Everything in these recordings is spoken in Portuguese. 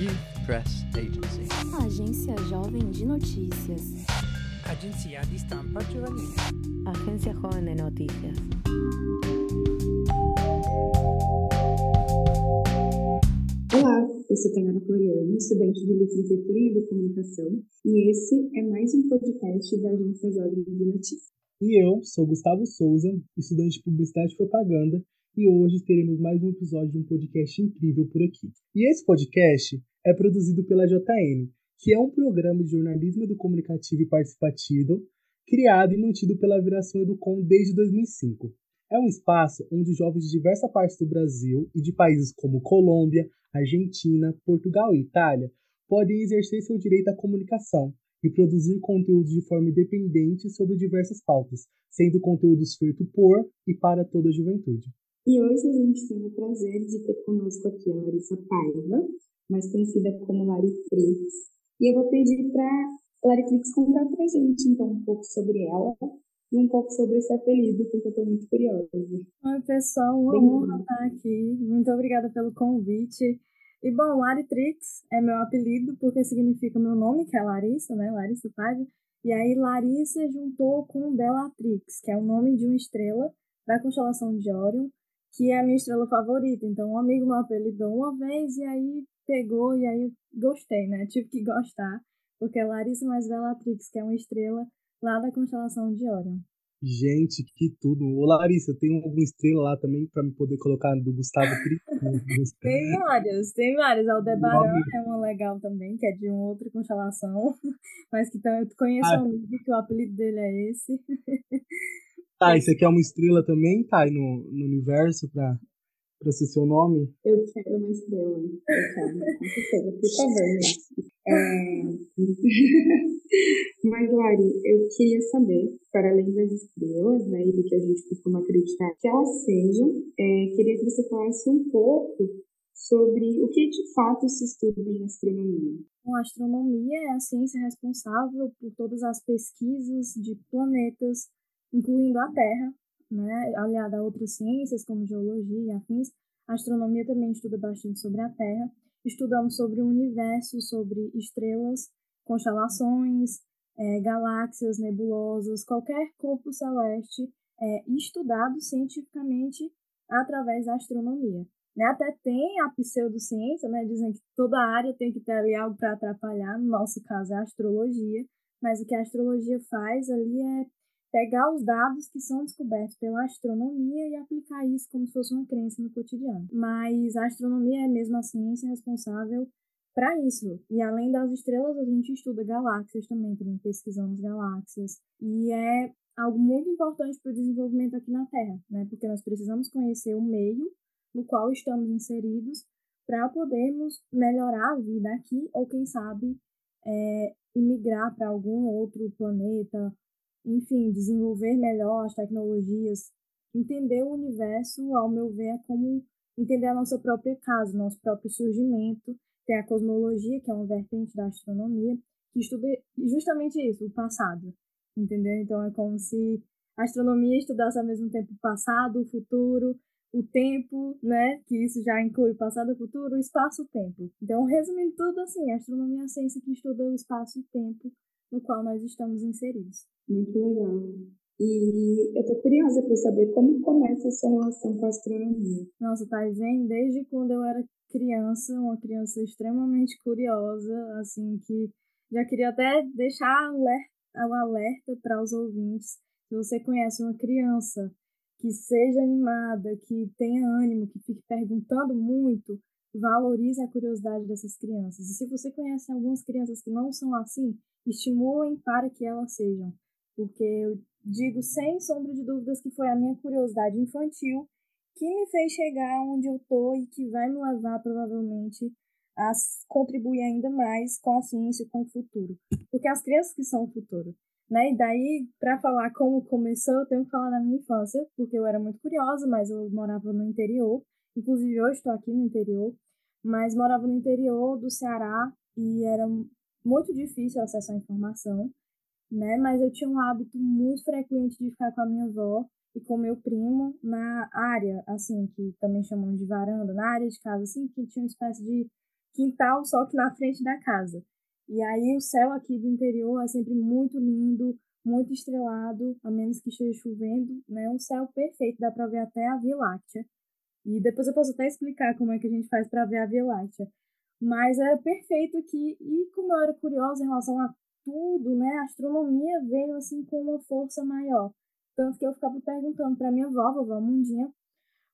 Youth Press Agency. Agência Jovem de Notícias. Agenzia di stampa giovanile. Agencia Joven de Noticias. Olá, eu sou Tainara Floriano, estudante de licenciatura em Educomunicação, e esse é mais um podcast da Agência Jovem de Notícias. E eu sou Gustavo Souza, estudante de Publicidade e Propaganda, e hoje teremos mais um episódio de um podcast incrível por aqui. E esse podcast é produzido pela JN, que é um programa de jornalismo educomunicativo e participativo criado e mantido pela Viração Educom desde 2005. É um espaço onde jovens de diversas partes do Brasil e de países como Colômbia, Argentina, Portugal e Itália podem exercer seu direito à comunicação e produzir conteúdos de forma independente sobre diversas pautas, sendo conteúdos feitos por e para toda a juventude. E hoje a gente tem o prazer de ter conosco aqui a Larissa Paiva, mais conhecida como Lari Frix. E eu vou pedir para Lari Frix contar para a gente, então, um pouco sobre ela e um pouco sobre esse apelido, porque eu estou muito curiosa. Oi, pessoal, uma honra estar aqui. Muito obrigada pelo convite. E, bom, Laritrix é meu apelido porque significa meu nome, que é Larissa, né? Larissa Paiva. E aí, Larissa juntou com Bellatrix, que é o nome de uma estrela da constelação de Orion, que é a minha estrela favorita. Então, um amigo me apelidou uma vez e aí pegou e aí gostei, né? Tive que gostar, porque é Larissa mais Bellatrix, que é uma estrela lá da constelação de Orion. Gente, que tudo. Ô Larissa, tem alguma estrela lá também para me poder colocar do Gustavo tem várias, tem várias. Aldebaran é uma legal também, que é de uma outra constelação, mas que então, eu conheço ah. um amigo que o apelido dele é esse. Tá, e você quer uma estrela também, tá? Aí no, no universo pra, pra ser seu nome? Eu quero uma estrela. Eu quero, com certeza, por favor. É... Mas, Lari, eu queria saber, para além das estrelas, né, e do que a gente costuma acreditar que elas sejam, é, queria que você falasse um pouco sobre o que de fato se estuda em astronomia. Bom, a astronomia é a ciência responsável por todas as pesquisas de planetas incluindo a Terra, né, aliada a outras ciências como geologia e afins. A astronomia também estuda bastante sobre a Terra. Estudamos sobre o universo, sobre estrelas, constelações, é, galáxias, nebulosas, qualquer corpo celeste é estudado cientificamente através da astronomia. Né? Até tem a pseudociência, né? dizem que toda área tem que ter ali algo para atrapalhar, no nosso caso é a astrologia, mas o que a astrologia faz ali é pegar os dados que são descobertos pela astronomia e aplicar isso como se fosse uma crença no cotidiano. Mas a astronomia é mesmo a ciência responsável para isso. E além das estrelas, a gente estuda galáxias também, também pesquisamos galáxias. E é algo muito importante para o desenvolvimento aqui na Terra, né? Porque nós precisamos conhecer o meio no qual estamos inseridos para podermos melhorar a vida aqui ou, quem sabe, é, imigrar para algum outro planeta enfim, desenvolver melhor as tecnologias, entender o universo, ao meu ver, é como entender a nossa própria casa, nosso próprio surgimento. Tem a cosmologia, que é uma vertente da astronomia, que estuda justamente isso, o passado, entendeu? Então é como se a astronomia estudasse ao mesmo tempo o passado, o futuro, o tempo, né? Que isso já inclui passado, futuro, o espaço e o tempo. Então, resumindo tudo assim, a astronomia é a ciência que estuda o espaço e tempo no qual nós estamos inseridos. Muito legal. E eu tô curiosa para saber como começa a sua relação com a astronomia. Nossa, tá vem desde quando eu era criança, uma criança extremamente curiosa, assim, que já queria até deixar o alerta para os ouvintes. Se você conhece uma criança que seja animada, que tenha ânimo, que fique perguntando muito, valorize a curiosidade dessas crianças. E se você conhece algumas crianças que não são assim, estimulem para que elas sejam. Porque eu digo sem sombra de dúvidas que foi a minha curiosidade infantil que me fez chegar onde eu tô e que vai me levar provavelmente a contribuir ainda mais com a ciência e com o futuro. Porque as crianças que são o futuro. Né? E daí, para falar como começou, eu tenho que falar da minha infância, porque eu era muito curiosa, mas eu morava no interior. Inclusive, hoje estou aqui no interior, mas morava no interior do Ceará e era muito difícil acesso à informação, né? Mas eu tinha um hábito muito frequente de ficar com a minha avó e com meu primo na área, assim, que também chamam de varanda, na área de casa, assim, que tinha uma espécie de quintal, só que na frente da casa. E aí o céu aqui do interior é sempre muito lindo, muito estrelado, a menos que esteja chovendo, né? Um céu perfeito, dá para ver até a Via Láctea. E depois eu posso até explicar como é que a gente faz para ver a Via Láctea. Mas era perfeito aqui, e como eu era curiosa em relação a tudo, né? A astronomia veio assim com uma força maior. Tanto que eu ficava perguntando para minha avó, vovó Mundinha,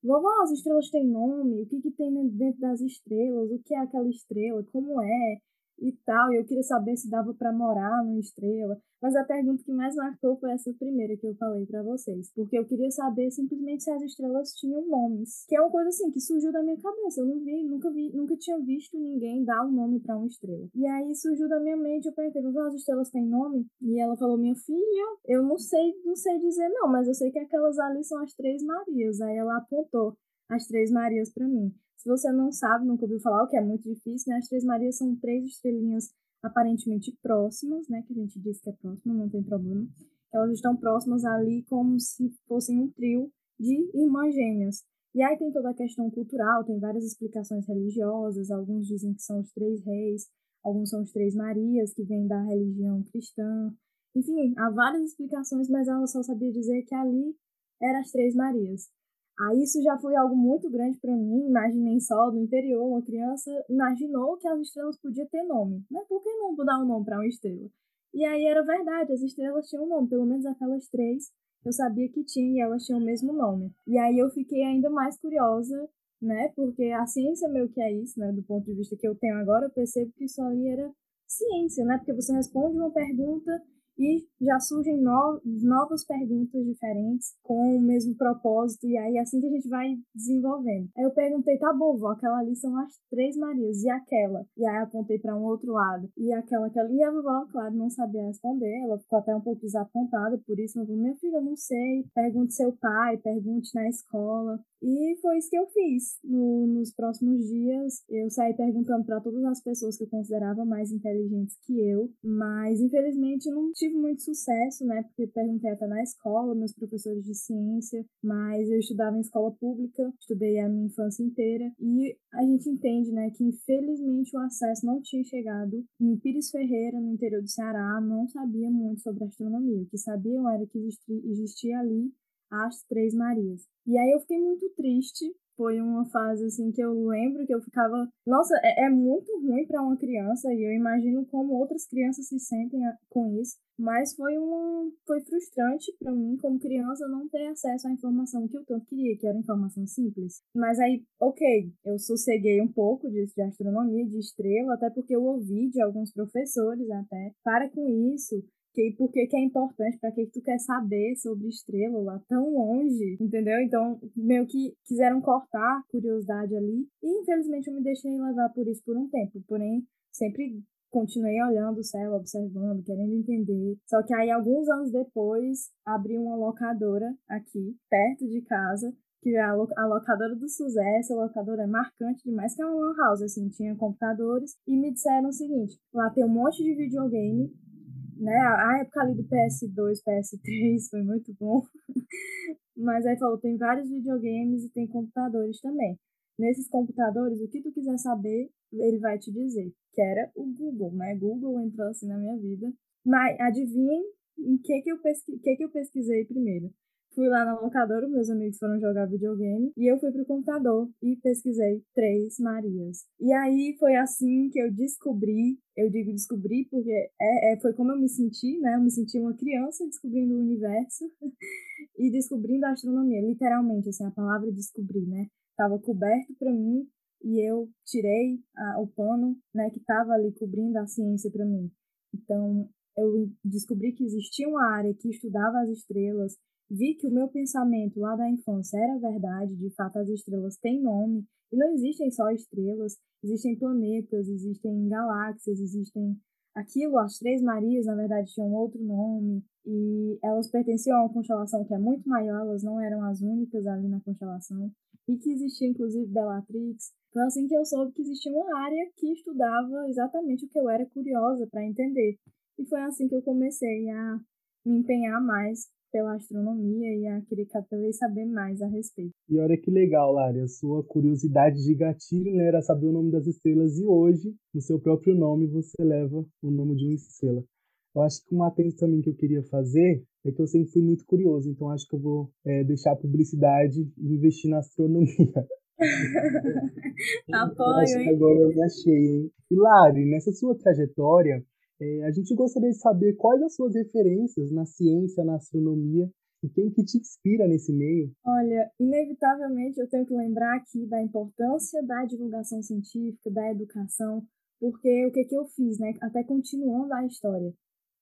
vovó, as estrelas têm nome? O que, que tem dentro das estrelas? O que é aquela estrela? Como é? E tal, e eu queria saber se dava para morar numa estrela. Mas a pergunta que mais marcou foi essa primeira que eu falei para vocês, porque eu queria saber simplesmente se as estrelas tinham nomes, que é uma coisa assim que surgiu da minha cabeça. Eu não vi, nunca vi, nunca tinha visto ninguém dar um nome para uma estrela. E aí surgiu da minha mente, eu perguntei, as estrelas têm nome? E ela falou, minha filha, eu não sei, não sei dizer não, mas eu sei que aquelas ali são as três Marias. Aí ela apontou as três Marias para mim. Se você não sabe, nunca ouviu falar, o que é muito difícil, né? As Três Marias são três estrelinhas aparentemente próximas, né? Que a gente diz que é próxima, não tem problema. Elas estão próximas ali como se fossem um trio de irmãs gêmeas. E aí tem toda a questão cultural, tem várias explicações religiosas, alguns dizem que são os três reis, alguns são os três Marias, que vêm da religião cristã. Enfim, há várias explicações, mas ela só sabia dizer que ali eram as três Marias. Aí isso já foi algo muito grande para mim. Imaginei só do interior, uma criança imaginou que as estrelas podiam ter nome. Né? Por que não dar um nome para uma estrela? E aí era verdade, as estrelas tinham um nome, pelo menos aquelas três eu sabia que tinha e elas tinham o mesmo nome. E aí eu fiquei ainda mais curiosa, né? Porque a ciência meio que é isso, né? Do ponto de vista que eu tenho agora, eu percebo que isso ali era ciência, né? Porque você responde uma pergunta e já surgem no, novas perguntas diferentes com o mesmo propósito, e aí é assim que a gente vai desenvolvendo. Aí eu perguntei, tá bom, vó, aquela ali são as três Marias, e aquela? E aí apontei para um outro lado, e aquela, aquela, e a vovó, claro, não sabia responder, ela ficou até um pouco desapontada, por isso eu falei, minha filha, não sei, pergunte seu pai, pergunte na escola. E foi isso que eu fiz. No, nos próximos dias, eu saí perguntando para todas as pessoas que eu considerava mais inteligentes que eu, mas infelizmente não tive muito sucesso, né? Porque perguntei até na escola, meus professores de ciência, mas eu estudava em escola pública, estudei a minha infância inteira e a gente entende, né, que infelizmente o acesso não tinha chegado. Em Pires Ferreira, no interior do Ceará, não sabia muito sobre astronomia. O que sabiam era que existia ali as Três Marias. E aí eu fiquei muito triste. Foi uma fase assim que eu lembro que eu ficava, nossa, é, é muito ruim para uma criança e eu imagino como outras crianças se sentem com isso. Mas foi uma, foi frustrante para mim como criança não ter acesso à informação que eu tanto queria, que era informação simples. Mas aí, ok, eu sosseguei um pouco disso de astronomia, de estrela, até porque eu ouvi de alguns professores até, para com isso, que, por que, é importante, para que, que tu quer saber sobre estrela lá tão longe, entendeu? Então, meio que quiseram cortar a curiosidade ali, e infelizmente eu me deixei levar por isso por um tempo, porém, sempre continuei olhando o céu, observando, querendo entender. Só que aí, alguns anos depois, abri uma locadora aqui, perto de casa, que é a, locadora do Suzé, essa locadora é marcante demais, que é uma lan house, assim, tinha computadores, e me disseram o seguinte, lá tem um monte de videogame, né? A época ali do PS2, PS3 foi muito bom. Mas aí falou, tem vários videogames e tem computadores também. Nesses computadores, o que tu quiser saber, ele vai te dizer. Que era o Google, né? Google entrou assim na minha vida. Mas adivinhem em que que eu, pesqui... que que eu pesquisei primeiro? Fui lá na locadora, meus amigos foram jogar videogame, e eu fui pro computador e pesquisei Três Marias. E aí foi assim que eu descobri, eu digo descobri porque é, é, foi como eu me senti, né? Eu me senti uma criança descobrindo o universo e descobrindo a astronomia, literalmente, assim, a palavra descobrir, né? Tava coberto para mim e eu tirei a, o pano, né, que tava ali cobrindo a ciência para mim. Então, eu descobri que existia uma área que estudava as estrelas, Vi que o meu pensamento lá da infância era verdade, de fato as estrelas têm nome, e não existem só estrelas, existem planetas, existem galáxias, existem aquilo, as Três Marias, na verdade, tinham outro nome, e elas pertenciam a uma constelação que é muito maior, elas não eram as únicas ali na constelação, e que existia inclusive Bellatrix. Foi assim que eu soube que existia uma área que estudava exatamente o que eu era curiosa para entender. E foi assim que eu comecei a me empenhar mais pela astronomia e a querer cada vez saber mais a respeito. E olha que legal, Lari, a sua curiosidade de gatilho né, era saber o nome das estrelas e hoje, no seu próprio nome, você leva o nome de uma estrela. Eu acho que uma atento também que eu queria fazer é que eu sempre fui muito curioso, então acho que eu vou é, deixar a publicidade e investir na astronomia. Apoio, hein? Agora eu me achei, hein? E Lari, nessa sua trajetória, é, a gente gostaria de saber quais as suas referências na ciência, na astronomia e quem que te inspira nesse meio? Olha, inevitavelmente eu tenho que lembrar aqui da importância da divulgação científica, da educação, porque o que, que eu fiz, né? Até continuando a história.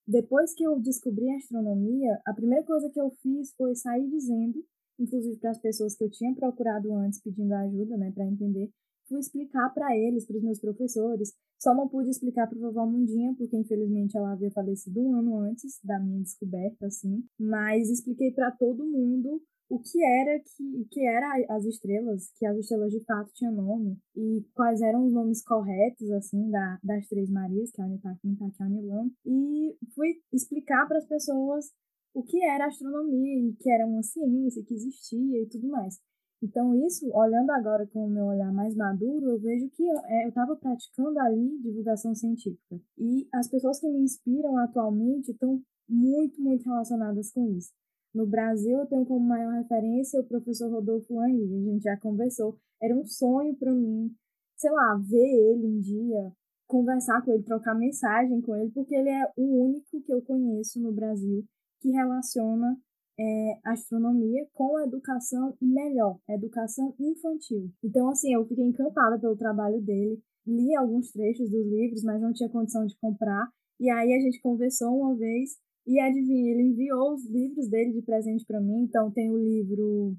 Depois que eu descobri a astronomia, a primeira coisa que eu fiz foi sair dizendo, inclusive para as pessoas que eu tinha procurado antes pedindo ajuda, né, para entender, fui explicar para eles, para os meus professores. Só não pude explicar para vovó Mundinha, porque infelizmente ela havia falecido um ano antes da minha descoberta, assim. Mas expliquei para todo mundo o que era que, que era as estrelas, que as estrelas de fato tinham nome e quais eram os nomes corretos assim da, das três Marias, que é a Unitac, Unitac e a Unilam, e fui explicar para as pessoas o que era astronomia e que era uma ciência que existia e tudo mais. Então, isso, olhando agora com o meu olhar mais maduro, eu vejo que eu estava é, praticando ali divulgação científica. E as pessoas que me inspiram atualmente estão muito, muito relacionadas com isso. No Brasil, eu tenho como maior referência o professor Rodolfo Lang, a gente já conversou. Era um sonho para mim, sei lá, ver ele um dia, conversar com ele, trocar mensagem com ele, porque ele é o único que eu conheço no Brasil que relaciona é, astronomia com educação e melhor, educação infantil. Então, assim, eu fiquei encantada pelo trabalho dele, li alguns trechos dos livros, mas não tinha condição de comprar. E aí a gente conversou uma vez e adivinha, ele enviou os livros dele de presente para mim. Então, tem o livro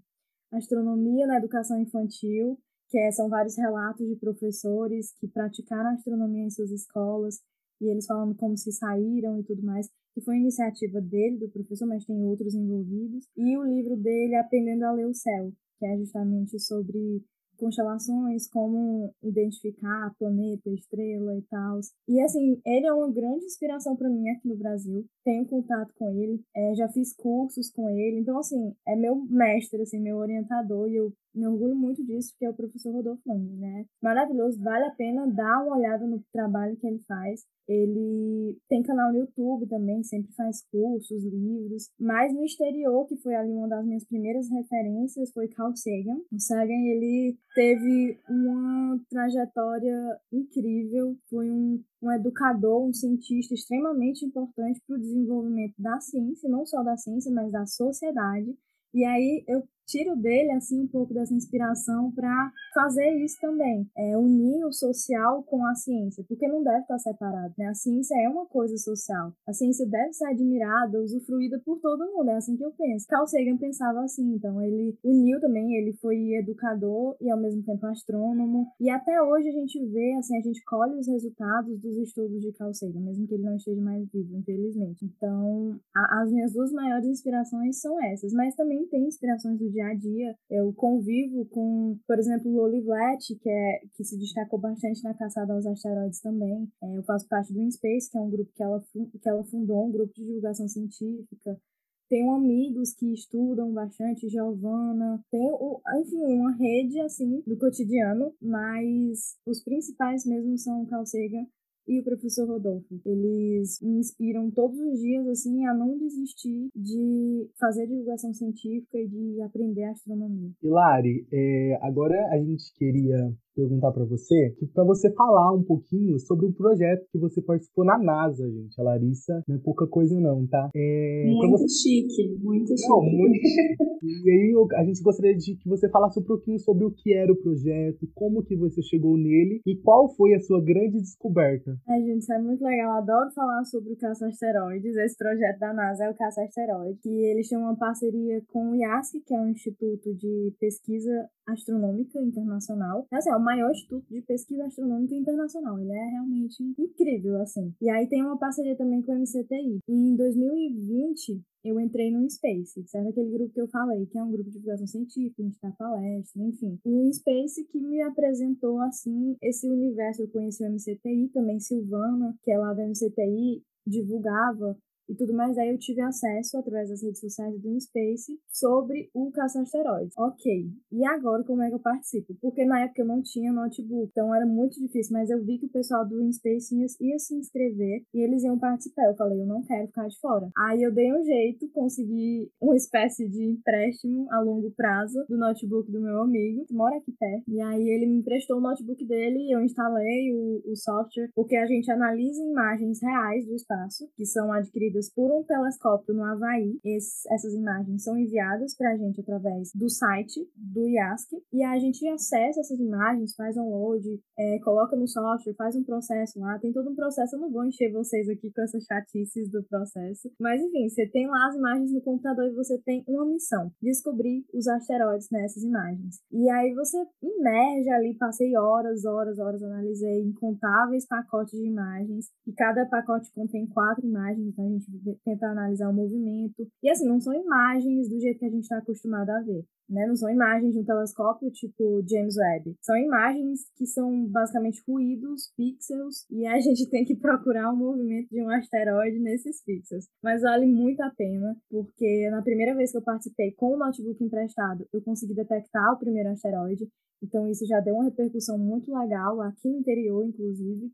Astronomia na Educação Infantil, que é, são vários relatos de professores que praticaram astronomia em suas escolas e eles falando como se saíram e tudo mais que foi iniciativa dele, do professor, mas tem outros envolvidos, e o livro dele Aprendendo a Ler o Céu, que é justamente sobre constelações, como identificar planeta, estrela e tal. E assim, ele é uma grande inspiração para mim aqui no Brasil. Tenho contato com ele, é, já fiz cursos com ele, então assim, é meu mestre, assim, meu orientador, e eu me orgulho muito disso, que é o professor Rodolfo Lange, né? Maravilhoso, vale a pena dar uma olhada no trabalho que ele faz. Ele tem canal no YouTube também, sempre faz cursos, livros. Mas no exterior, que foi ali uma das minhas primeiras referências, foi Carl Sagan. O Sagan, ele teve uma trajetória incrível, foi um, um educador, um cientista extremamente importante para o desenvolvimento da ciência, não só da ciência, mas da sociedade. E aí eu tiro dele assim um pouco dessa inspiração para fazer isso também, é unir o social com a ciência, porque não deve estar separado, né? A ciência é uma coisa social. A ciência deve ser admirada, usufruída por todo mundo, é assim que eu penso. Carl Sagan pensava assim, então ele uniu também, ele foi educador e ao mesmo tempo astrônomo, e até hoje a gente vê, assim, a gente colhe os resultados dos estudos de Carl Sagan, mesmo que ele não esteja mais vivo, infelizmente. Então, a, as minhas duas maiores inspirações são essas, mas também tem inspirações do dia a dia. Eu convivo com, por exemplo, Loli Blatt, que, é, que se destacou bastante na caçada aos asteroides também. É, eu faço parte do InSpace, que é um grupo que ela, que ela fundou, um grupo de divulgação científica. Tenho amigos que estudam bastante, Giovana. Tenho, enfim, uma rede, assim, do cotidiano, mas os principais mesmo são Carl Sagan e o professor Rodolfo. Eles me inspiram todos os dias assim a não desistir de fazer divulgação científica e de aprender astronomia. Hilari, é, agora a gente queria perguntar para você, para você falar um pouquinho sobre um projeto que você participou na NASA, gente. A Larissa não é pouca coisa não, tá? É, muito você... chique, muito chique. Não, muito E aí a gente gostaria de que você falasse um pouquinho sobre o que era o projeto, como que você chegou nele e qual foi a sua grande descoberta. Ai, gente, isso é muito legal. Eu adoro falar sobre o caça asteroides. Esse projeto da NASA é o caça asteroide, que eles têm uma parceria com o IASC, que é um instituto de pesquisa astronômica internacional. Assim, é o maior instituto de pesquisa astronômica internacional. Ele é realmente incrível, assim. E aí tem uma parceria também com o MCTI. E em 2020, eu entrei no Space, certo? Aquele grupo que eu falei, que é um grupo de divulgação científica, a gente dá palestra, enfim. O Space que me apresentou, assim, esse universo. Eu conheci o MCTI, também Silvana, que é lá do MCTI, divulgava e tudo mais, aí eu tive acesso através das redes sociais do InSpace sobre o caça asteroides. Ok, e agora como é que eu participo? Porque na época eu não tinha notebook, então era muito difícil, mas eu vi que o pessoal do InSpace ia, ia se inscrever e eles iam participar. Eu falei, eu não quero ficar de fora. Aí eu dei um jeito, consegui uma espécie de empréstimo a longo prazo do notebook do meu amigo, que mora aqui perto, e aí ele me emprestou o notebook dele, eu instalei o, o software, porque a gente analisa imagens reais do espaço, que são adquiridas por um telescópio no Havaí. Essas imagens são enviadas para a gente através do site do IASC e a gente acessa essas imagens, faz download, é, coloca no software, faz um processo lá. Tem todo um processo. Eu não vou encher vocês aqui com essas chatices do processo, mas enfim, você tem lá as imagens no computador e você tem uma missão: descobrir os asteroides nessas imagens. E aí você imerge ali, passei horas, horas, horas, analisei incontáveis pacotes de imagens e cada pacote contém quatro imagens, então a gente gente tentar analisar o movimento. E assim, não são imagens do jeito que a gente está acostumado a ver. Né? Não são imagens de um telescópio tipo James Webb. São imagens que são basicamente ruídos, pixels, e a gente tem que procurar o movimento de um asteroide nesses pixels. Mas vale muito a pena, porque na primeira vez que eu participei com o notebook emprestado, eu consegui detectar o primeiro asteroide. Então isso já deu uma repercussão muito legal aqui no interior, inclusive.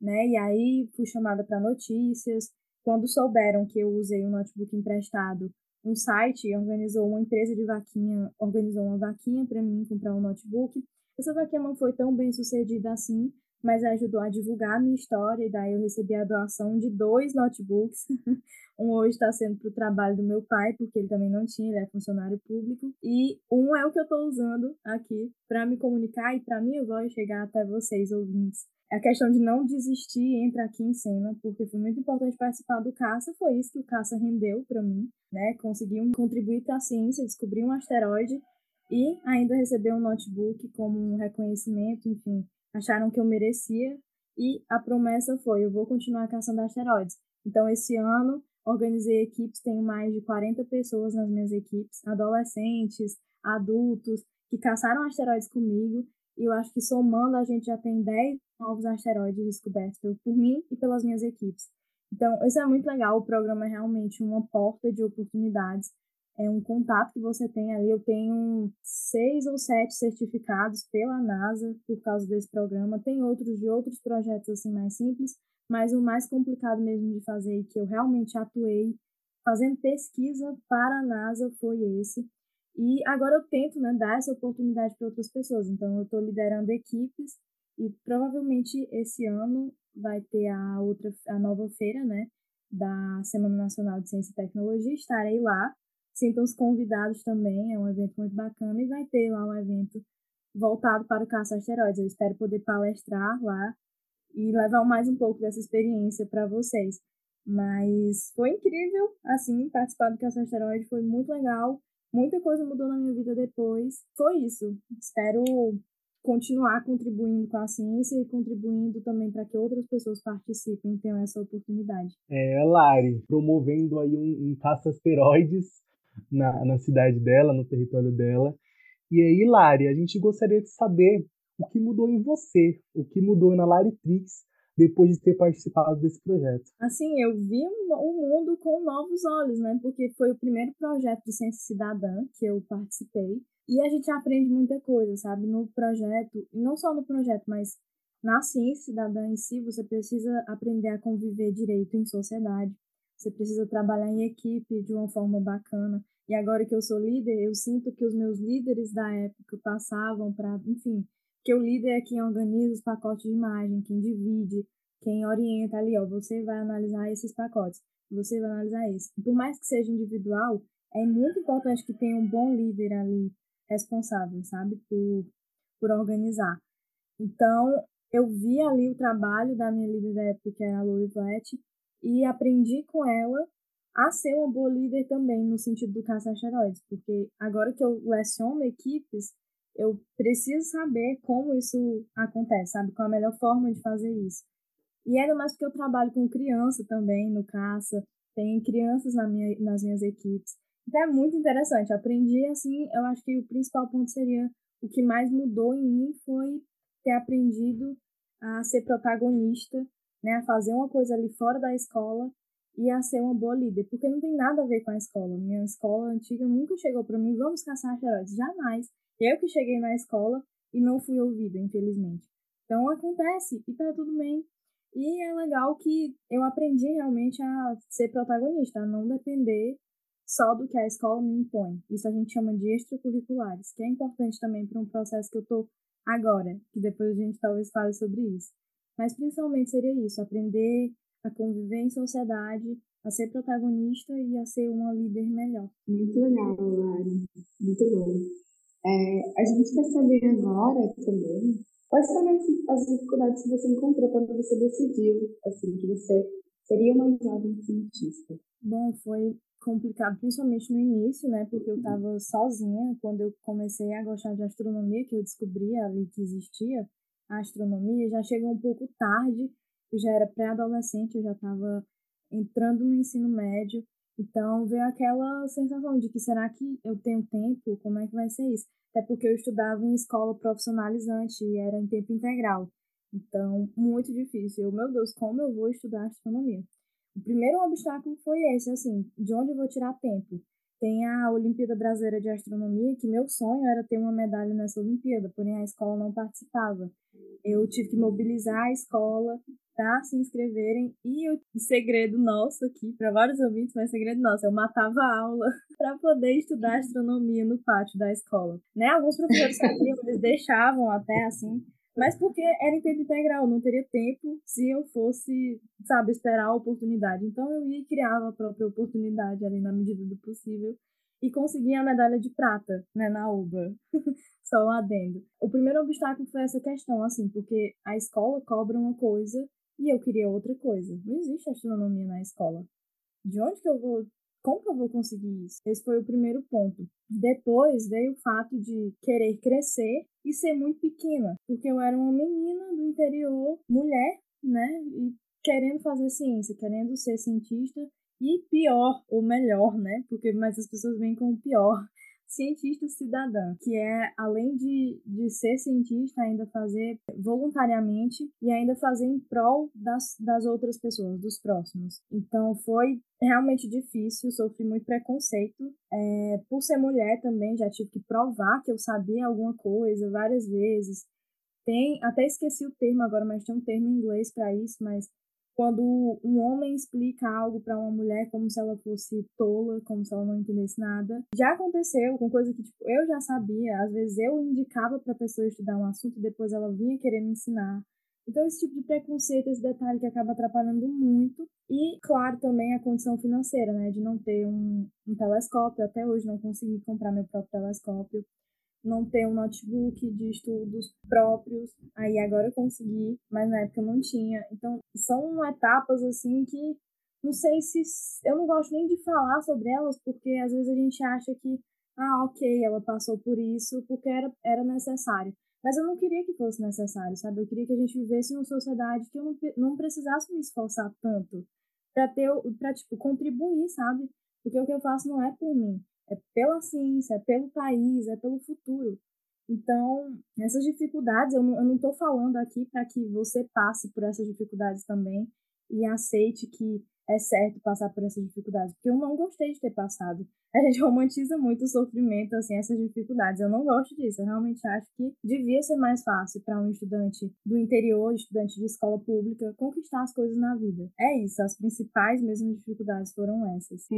Né? E aí fui chamada para notícias, quando souberam que eu usei um notebook emprestado, um site organizou uma empresa de vaquinha, organizou uma vaquinha para mim comprar um notebook. Essa vaquinha não foi tão bem sucedida assim, mas ajudou a divulgar a minha história e daí eu recebi a doação de dois notebooks. um hoje está sendo para o trabalho do meu pai, porque ele também não tinha, ele é funcionário público. E um é o que eu estou usando aqui para me comunicar e para minha voz chegar até vocês, ouvintes. A questão de não desistir entra aqui em cena, porque foi muito importante participar do caça, foi isso que o caça rendeu para mim, né? Consegui contribuir para a ciência, descobrir um asteroide e ainda receber um notebook como um reconhecimento, enfim, acharam que eu merecia e a promessa foi, eu vou continuar caçando asteroides. Então esse ano organizei equipes, tenho mais de 40 pessoas nas minhas equipes, adolescentes, adultos que caçaram asteroides comigo e eu acho que somando a gente já tem 10 novos asteroides descobertos por mim e pelas minhas equipes. Então, isso é muito legal. O programa é realmente uma porta de oportunidades. É um contato que você tem ali. Eu tenho seis ou sete certificados pela NASA por causa desse programa. Tem outros de outros projetos assim mais simples, mas o mais complicado mesmo de fazer e que eu realmente atuei fazendo pesquisa para a NASA foi esse. E agora eu tento né, dar essa oportunidade para outras pessoas. Então, eu estou liderando equipes e provavelmente esse ano vai ter a outra, a nova feira, né, da Semana Nacional de Ciência e Tecnologia. Estarei lá. Sintam-se convidados também. É um evento muito bacana e vai ter lá um evento voltado para o caça asteroides. Eu espero poder palestrar lá e levar mais um pouco dessa experiência para vocês. Mas foi incrível, assim, participar do caça asteroide foi muito legal. Muita coisa mudou na minha vida depois. Foi isso. Espero continuar contribuindo com a ciência e contribuindo também para que outras pessoas participem e tenham essa oportunidade. É, Lari, promovendo aí um, um caça-asteroides na, na cidade dela, no território dela. E aí, Lari, a gente gostaria de saber o que mudou em você, o que mudou na Laritrix depois de ter participado desse projeto? Assim, eu vi o mundo com novos olhos, né? Porque foi o primeiro projeto de ciência cidadã que eu participei. E a gente aprende muita coisa, sabe? No projeto, não só no projeto, mas na ciência cidadã em si, você precisa aprender a conviver direito em sociedade. Você precisa trabalhar em equipe de uma forma bacana. E agora que eu sou líder, eu sinto que os meus líderes da época passavam para, enfim, que o líder é quem organiza os pacotes de imagem, quem divide, quem orienta ali, ó, você vai analisar esses pacotes, você vai analisar esse. E por mais que seja individual, é muito importante que tenha um bom líder ali responsável, sabe, por, por organizar. Então, eu vi ali o trabalho da minha líder da época, que era a Vlatt, e aprendi com ela a ser uma boa líder também, no sentido do caça asteroides, porque agora que eu leciono equipes, eu preciso saber como isso acontece, sabe? Qual a melhor forma de fazer isso. E ainda mais porque eu trabalho com criança também no caça, tem crianças na minha, nas minhas equipes. É muito interessante. Aprendi assim, eu acho que o principal ponto seria o que mais mudou em mim foi ter aprendido a ser protagonista, né, a fazer uma coisa ali fora da escola e a ser uma boa líder, porque não tem nada a ver com a escola. Minha escola antiga nunca chegou para mim, vamos caçar asteroides, jamais. Eu que cheguei na escola e não fui ouvida, infelizmente. Então acontece e tá tudo bem. E é legal que eu aprendi realmente a ser protagonista, a não depender só do que a escola me impõe. Isso a gente chama de extracurriculares, que é importante também para um processo que eu tô agora, que depois a gente talvez fale sobre isso. Mas principalmente seria isso, aprender a conviver em sociedade, a ser protagonista e a ser uma líder melhor. Muito legal, Lari. Muito bom. É, a gente quer saber agora também quais foram as dificuldades que você encontrou quando você decidiu assim que você seria uma jovem cientista. Bom, foi complicado, principalmente no início, né? Porque eu estava sozinha quando eu comecei a gostar de astronomia, que eu descobri ali que existia a astronomia, já chegou um pouco tarde eu já era pré-adolescente, eu já estava entrando no ensino médio, então veio aquela sensação de que será que eu tenho tempo? Como é que vai ser isso? Até porque eu estudava em escola profissionalizante e era em tempo integral. Então, muito difícil. Eu, meu Deus, como eu vou estudar astronomia? O primeiro obstáculo foi esse, assim, de onde eu vou tirar tempo? Tem a Olimpíada Brasileira de Astronomia, que meu sonho era ter uma medalha nessa Olimpíada, porém a escola não participava. Eu tive que mobilizar a escola para se inscreverem. E o segredo nosso aqui, para vários ouvintes, mas segredo nosso, eu matava a aula para poder estudar astronomia no pátio da escola. Né? Alguns professores sabiam, eles deixavam até assim, mas porque era em tempo integral, não teria tempo se eu fosse, sabe, esperar a oportunidade. Então eu ia e criava a própria oportunidade ali na medida do possível e consegui a medalha de prata, né, na UBA. Só um adendo. O primeiro obstáculo foi essa questão, assim, porque a escola cobra uma coisa e eu queria outra coisa. Não existe astronomia na escola. De onde que eu vou. Como que eu vou conseguir isso? Esse foi o primeiro ponto. Depois veio o fato de querer crescer e ser muito pequena, porque eu era uma menina do interior, mulher, né? E querendo fazer ciência, querendo ser cientista e pior ou melhor, né? Porque mais as pessoas vêm com o pior, cientista cidadã, que é, além de, de ser cientista, ainda fazer voluntariamente e ainda fazer em prol das, das outras pessoas, dos próximos. Então foi realmente difícil, sofri muito preconceito. É, por ser mulher também, já tive que provar que eu sabia alguma coisa várias vezes. Tem, até esqueci o termo agora, mas tem um termo em inglês para isso, mas quando um homem explica algo para uma mulher como se ela fosse tola, como se ela não entendesse nada. Já aconteceu com coisa que tipo, eu já sabia, às vezes eu indicava para a pessoa estudar um assunto e depois ela vinha querer me ensinar. Então, esse tipo de preconceito, esse detalhe que acaba atrapalhando muito. E, claro, também a condição financeira, né? De não ter um, um telescópio. Até hoje não consegui comprar meu próprio telescópio não ter um notebook de estudos próprios. Aí agora eu consegui, mas na época eu não tinha. Então, são etapas assim que não sei se eu não gosto nem de falar sobre elas, porque às vezes a gente acha que ah, OK, ela passou por isso porque era era necessário. Mas eu não queria que fosse necessário, sabe? Eu queria que a gente vivesse numa sociedade que eu não, não precisasse me esforçar tanto para ter para tipo contribuir, sabe? Porque o que eu faço não é por mim, é pela ciência, é pelo país, é pelo futuro. Então, essas dificuldades, eu não estou falando aqui para que você passe por essas dificuldades também e aceite que é certo passar por essas dificuldades, porque eu não gostei de ter passado. A gente romantiza muito o sofrimento, assim, essas dificuldades. Eu não gosto disso. Eu realmente acho que devia ser mais fácil para um estudante do interior, estudante de escola pública, conquistar as coisas na vida. É isso, as principais mesmo dificuldades foram essas. É,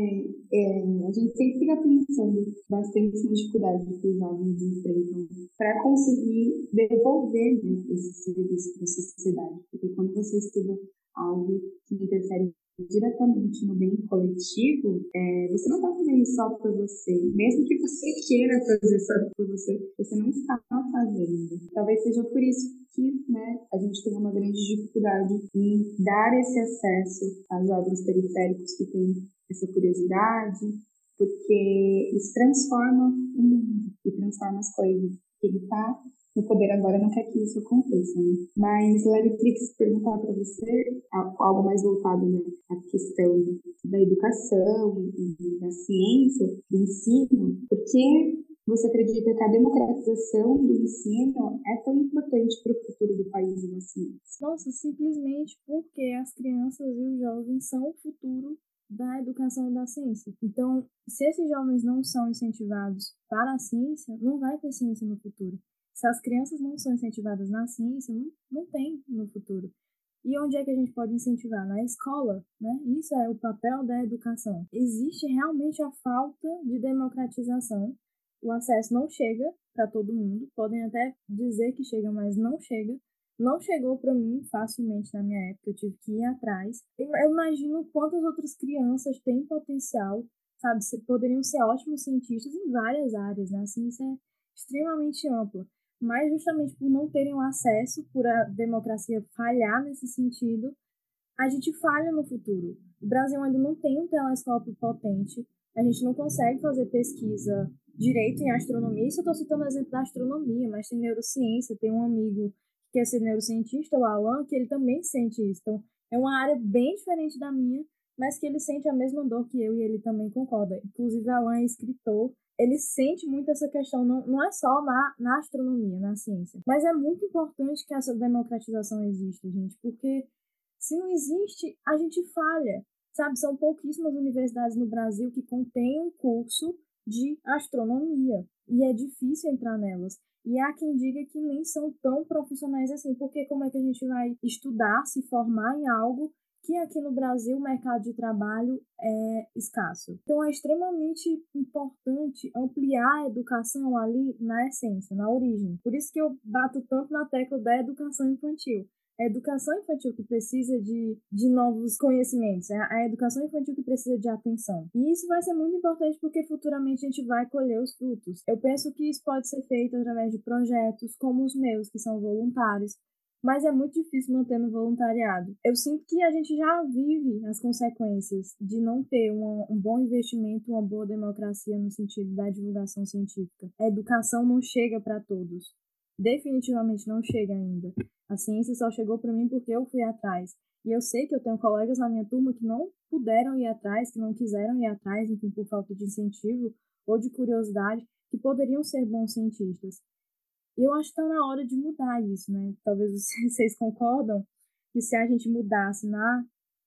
é a gente sempre fica pensando bastante na dificuldade que os jovens enfrentam para conseguir devolver né, esse serviço para a sociedade. Porque quando você estuda algo que interfere diretamente no bem coletivo, é, você não está fazendo só por você. Mesmo que você queira fazer só por você, você não está fazendo. Talvez seja por isso que né, a gente tem uma grande dificuldade em dar esse acesso a jovens periféricos que têm essa curiosidade, porque isso transforma o mundo e transforma as coisas. Ele está no poder agora não quer que isso aconteça, né? Mas, queria perguntar para você algo mais voltado né, à questão da educação e da ciência, do ensino, porque você acredita que a democratização do ensino é tão importante para o futuro do país e da ciência? Nossa, simplesmente porque as crianças e os jovens são o futuro da educação e da ciência. Então, se esses jovens não são incentivados para a ciência, não vai ter ciência no futuro. Se as crianças não são incentivadas na ciência, não, não tem no futuro. E onde é que a gente pode incentivar? Na escola, né? Isso é o papel da educação. Existe realmente a falta de democratização. O acesso não chega para todo mundo. Podem até dizer que chega, mas não chega. Não chegou para mim facilmente na minha época. Eu tive que ir atrás. Eu imagino quantas outras crianças têm potencial, sabe? Poderiam ser ótimos cientistas em várias áreas, né? A ciência é extremamente ampla mas justamente por não terem o acesso, por a democracia falhar nesse sentido, a gente falha no futuro. O Brasil ainda não tem um telescópio potente, a gente não consegue fazer pesquisa direito em astronomia. Isso eu estou citando o exemplo da astronomia, mas tem neurociência, tem um amigo que quer ser neurocientista, o Alan, que ele também sente isso. Então, é uma área bem diferente da minha, mas que ele sente a mesma dor que eu e ele também concorda. Inclusive, Alan é escritor ele sente muito essa questão, não, não é só na, na astronomia, na ciência, mas é muito importante que essa democratização exista, gente, porque se não existe, a gente falha, sabe? São pouquíssimas universidades no Brasil que contêm um curso de astronomia e é difícil entrar nelas. E há quem diga que nem são tão profissionais assim, porque como é que a gente vai estudar, se formar em algo que aqui no Brasil o mercado de trabalho é escasso. Então é extremamente importante ampliar a educação ali na essência, na origem. Por isso que eu bato tanto na tecla da educação infantil. É a educação infantil que precisa de, de novos conhecimentos, é a educação infantil que precisa de atenção. E isso vai ser muito importante porque futuramente a gente vai colher os frutos. Eu penso que isso pode ser feito através de projetos como os meus, que são voluntários, mas é muito difícil manter no voluntariado. Eu sinto que a gente já vive as consequências de não ter um, um bom investimento, uma boa democracia no sentido da divulgação científica. A educação não chega para todos. Definitivamente não chega ainda. A ciência só chegou para mim porque eu fui atrás. E eu sei que eu tenho colegas na minha turma que não puderam ir atrás, que não quiseram ir atrás, enfim, por falta de incentivo ou de curiosidade, que poderiam ser bons cientistas. E eu acho que está na hora de mudar isso, né? Talvez vocês concordam que se a gente mudasse na,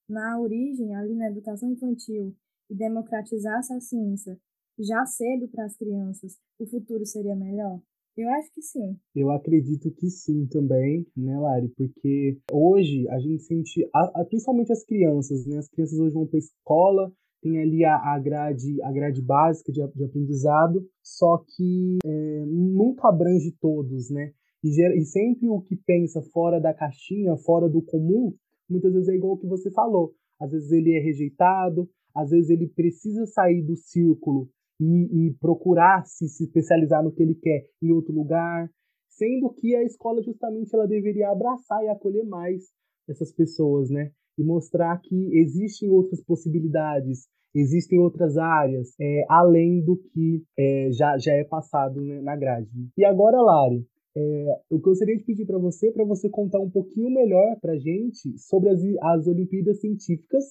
na origem, ali na educação infantil, e democratizasse a ciência já cedo para as crianças, o futuro seria melhor? Eu acho que sim. Eu acredito que sim também, né, Lari? Porque hoje a gente sente, principalmente as crianças, né? As crianças hoje vão para escola, tem ali a, a, grade, a grade básica de, de aprendizado, só que é, nunca abrange todos, né? E, e sempre o que pensa fora da caixinha, fora do comum, muitas vezes é igual o que você falou. Às vezes ele é rejeitado, às vezes ele precisa sair do círculo e, e procurar se, se especializar no que ele quer em outro lugar, sendo que a escola justamente ela deveria abraçar e acolher mais essas pessoas, né? E mostrar que existem outras possibilidades, existem outras áreas é, além do que é, já, já é passado né, na grade. E agora, Lari, é, eu gostaria de pedir para você, para você contar um pouquinho melhor para a gente sobre as, as Olimpíadas Científicas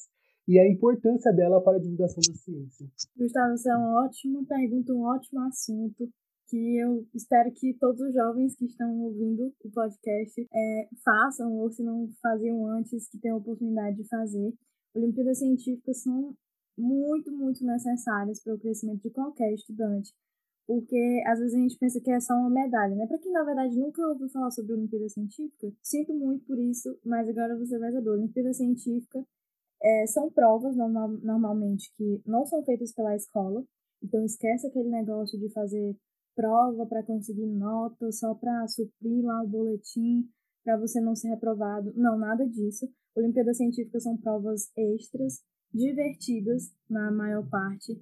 e a importância dela para a divulgação da ciência. Gustavo, essa é uma ótima pergunta, um ótimo assunto que eu espero que todos os jovens que estão ouvindo o podcast é, façam, ou se não faziam antes, que tenham a oportunidade de fazer. Olimpíadas Científicas são muito, muito necessárias para o crescimento de qualquer estudante. Porque às vezes a gente pensa que é só uma medalha, né? Para quem na verdade nunca ouviu falar sobre Olimpíada Científica, sinto muito por isso, mas agora você vai saber. Olimpíada Científica é, são provas normal, normalmente que não são feitas pela escola, então esquece aquele negócio de fazer prova para conseguir nota só para suprir lá o boletim para você não ser reprovado. Não, nada disso. Olimpíadas Científicas são provas extras divertidas, na maior parte,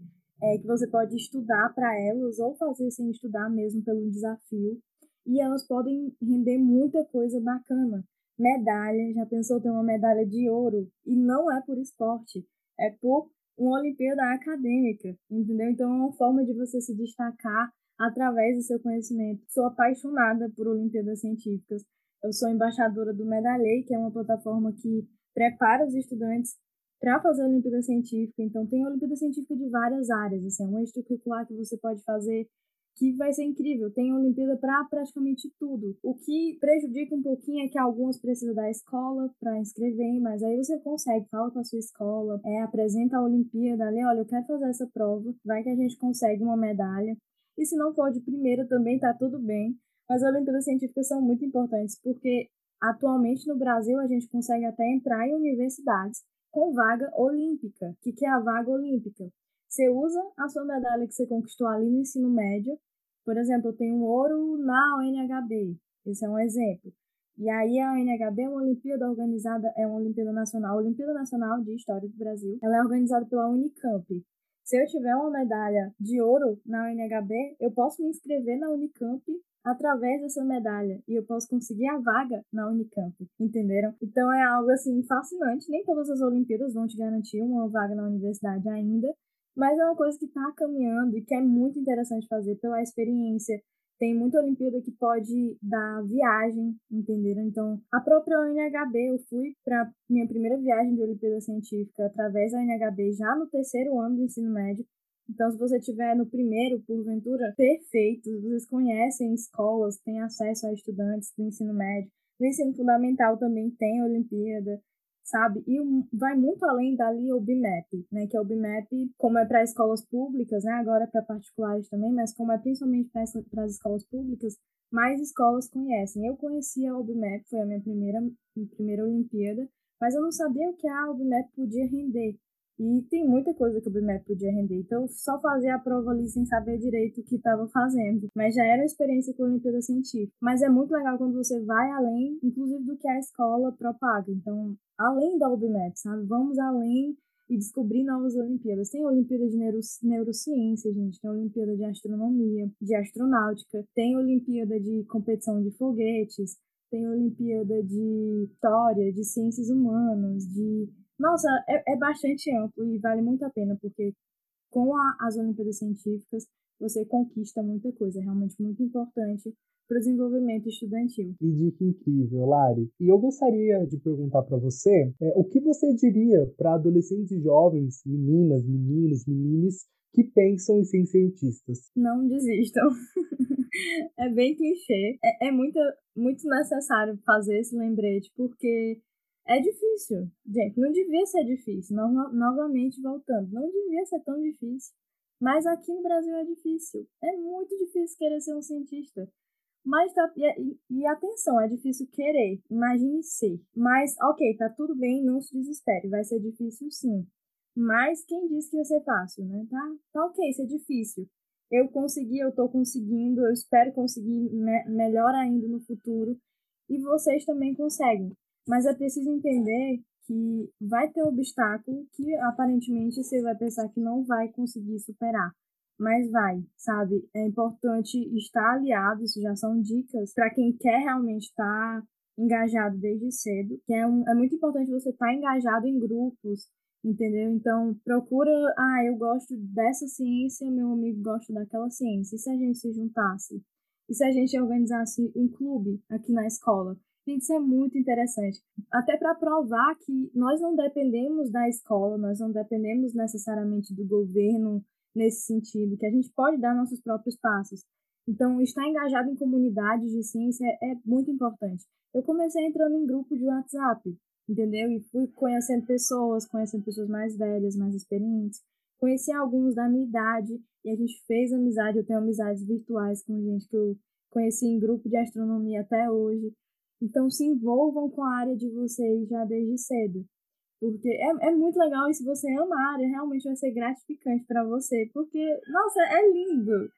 é, que você pode estudar para elas ou fazer sem estudar mesmo pelo desafio. E elas podem render muita coisa bacana. Medalha, já pensou ter uma medalha de ouro? E não é por esporte, é por uma Olimpíada acadêmica, entendeu? Então é uma forma de você se destacar através do seu conhecimento. Sou apaixonada por Olimpíadas Científicas. Eu sou embaixadora do Medalhei, que é uma plataforma que prepara os estudantes para fazer a Olimpíada Científica. Então, tem a Olimpíada Científica de várias áreas, assim, é um extracurricular que você pode fazer que vai ser incrível. Tem Olimpíada para praticamente tudo. O que prejudica um pouquinho é que alguns precisam da escola para inscrever, mas aí você consegue, fala com a sua escola, é, apresenta a Olimpíada ali, olha, eu quero fazer essa prova, vai que a gente consegue uma medalha. E se não for de primeira também tá tudo bem. Mas as Olimpíadas Científicas são muito importantes porque atualmente no Brasil a gente consegue até entrar em universidades com vaga olímpica. O que, que é a vaga olímpica? Você usa a sua medalha que você conquistou ali no ensino médio. Por exemplo, eu tenho um ouro na UNHB. Esse é um exemplo. E aí a UNHB é uma Olimpíada organizada, é uma Olimpíada Nacional, Olimpíada Nacional de História do Brasil. Ela é organizada pela Unicamp. Se eu tiver uma medalha de ouro na UNHB, eu posso me inscrever na Unicamp através dessa medalha e eu posso conseguir a vaga na Unicamp, entenderam? Então é algo assim fascinante. Nem todas as Olimpíadas vão te garantir uma vaga na universidade ainda, mas é uma coisa que está caminhando e que é muito interessante fazer pela experiência. Tem muita Olimpíada que pode dar viagem, entenderam? Então, a própria UNHB, eu fui para minha primeira viagem de Olimpíada Científica através da UNHB já no terceiro ano do ensino médio. Então, se você tiver no primeiro, porventura, perfeito, vocês conhecem escolas, têm acesso a estudantes do ensino médio. No ensino fundamental também tem Olimpíada sabe? E vai muito além dali o BIMAP, né? Que é o BIMAP, como é para escolas públicas, né? Agora é para particulares também, mas como é principalmente para as escolas públicas, mais escolas conhecem. Eu conhecia o BIMAP, foi a minha primeira, minha primeira Olimpíada, mas eu não sabia o que a BIMAP podia render. E tem muita coisa que o BIMAP podia render. Então, só fazia a prova ali sem saber direito o que estava fazendo. Mas já era uma experiência com a Olimpíada Científica. Mas é muito legal quando você vai além, inclusive, do que a escola propaga. Então, além da UBMAP, sabe? Vamos além e descobrir novas Olimpíadas. Tem a Olimpíada de Neuro, Neurociência, gente, tem a Olimpíada de Astronomia, de Astronáutica, tem a Olimpíada de Competição de Foguetes, tem a Olimpíada de História, de Ciências Humanas, de nossa, é, é bastante amplo e vale muito a pena, porque com a, as Olimpíadas Científicas você conquista muita coisa, é realmente muito importante para o desenvolvimento estudantil. Que dica incrível, Lari. E eu gostaria de perguntar para você é, o que você diria para adolescentes e jovens, meninas, meninos, meninas, que pensam em ser cientistas? Não desistam. é bem clichê. É, é muito, muito necessário fazer esse lembrete, porque é difícil. Gente, não devia ser difícil. No, novamente voltando, não devia ser tão difícil. Mas aqui no Brasil é difícil. É muito difícil querer ser um cientista. Mas tá. E, e, atenção, é difícil querer. Imagine ser. Mas, ok, tá tudo bem, não se desespere. Vai ser difícil sim. Mas quem disse que ia ser fácil, né? Tá, tá ok, isso é difícil. Eu consegui, eu tô conseguindo, eu espero conseguir me melhor ainda no futuro. E vocês também conseguem. Mas é preciso entender que vai ter obstáculo que aparentemente você vai pensar que não vai conseguir superar. Mas vai, sabe? É importante estar aliado, isso já são dicas para quem quer realmente estar engajado desde cedo, que é, um, é muito importante você estar engajado em grupos, entendeu? Então, procura, ah, eu gosto dessa ciência, meu amigo gosta daquela ciência. E se a gente se juntasse? E se a gente organizasse um clube aqui na escola? Gente, isso é muito interessante. Até para provar que nós não dependemos da escola, nós não dependemos necessariamente do governo nesse sentido, que a gente pode dar nossos próprios passos. Então, estar engajado em comunidades de ciência é muito importante. Eu comecei entrando em grupo de WhatsApp, entendeu? E fui conhecendo pessoas, conhecendo pessoas mais velhas, mais experientes. Conheci alguns da minha idade e a gente fez amizade. Eu tenho amizades virtuais com gente que eu conheci em grupo de astronomia até hoje. Então, se envolvam com a área de vocês já desde cedo. Porque é, é muito legal e se você ama a área, realmente vai ser gratificante para você. Porque, nossa, é lindo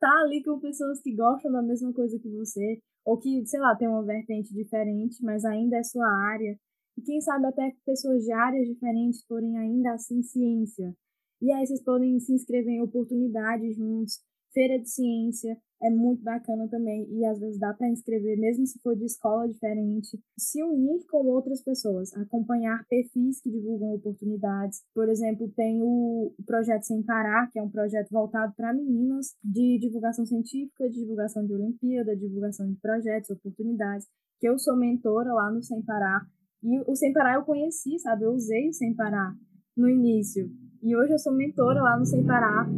tá ali com pessoas que gostam da mesma coisa que você, ou que, sei lá, tem uma vertente diferente, mas ainda é sua área. E quem sabe até pessoas de áreas diferentes forem ainda assim ciência. E aí vocês podem se inscrever em oportunidades juntos, feira de ciência, é muito bacana também e às vezes dá para inscrever, mesmo se for de escola diferente, se unir com outras pessoas, acompanhar perfis que divulgam oportunidades. Por exemplo, tem o projeto Sem Parar, que é um projeto voltado para meninas de divulgação científica, de divulgação de Olimpíada, divulgação de projetos, oportunidades, que eu sou mentora lá no Sem Parar. E o Sem Parar eu conheci, sabe? Eu usei o Sem Parar no início. E hoje eu sou mentora lá no Sem Parar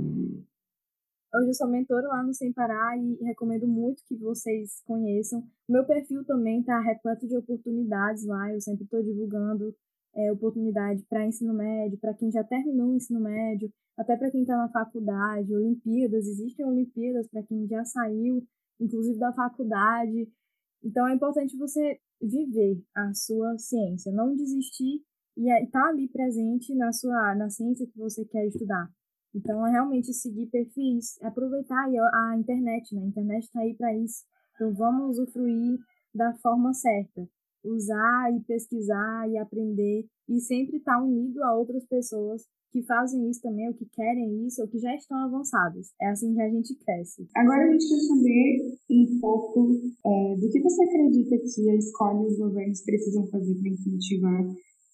Hoje eu sou mentora lá no Sem Parar e recomendo muito que vocês conheçam. Meu perfil também está repleto de oportunidades lá, eu sempre estou divulgando é, oportunidade para ensino médio, para quem já terminou o ensino médio, até para quem está na faculdade, Olimpíadas, existem Olimpíadas para quem já saiu, inclusive da faculdade. Então é importante você viver a sua ciência, não desistir e estar tá ali presente na sua na ciência que você quer estudar. Então é realmente seguir perfis, aproveitar a internet, né? A internet está aí para isso. Então vamos usufruir da forma certa, usar e pesquisar e aprender e sempre estar tá unido a outras pessoas que fazem isso também, ou que querem isso, ou que já estão avançados. É assim que a gente cresce. Agora a gente quer saber um pouco é, do que você acredita que a escola e os governos precisam fazer para incentivar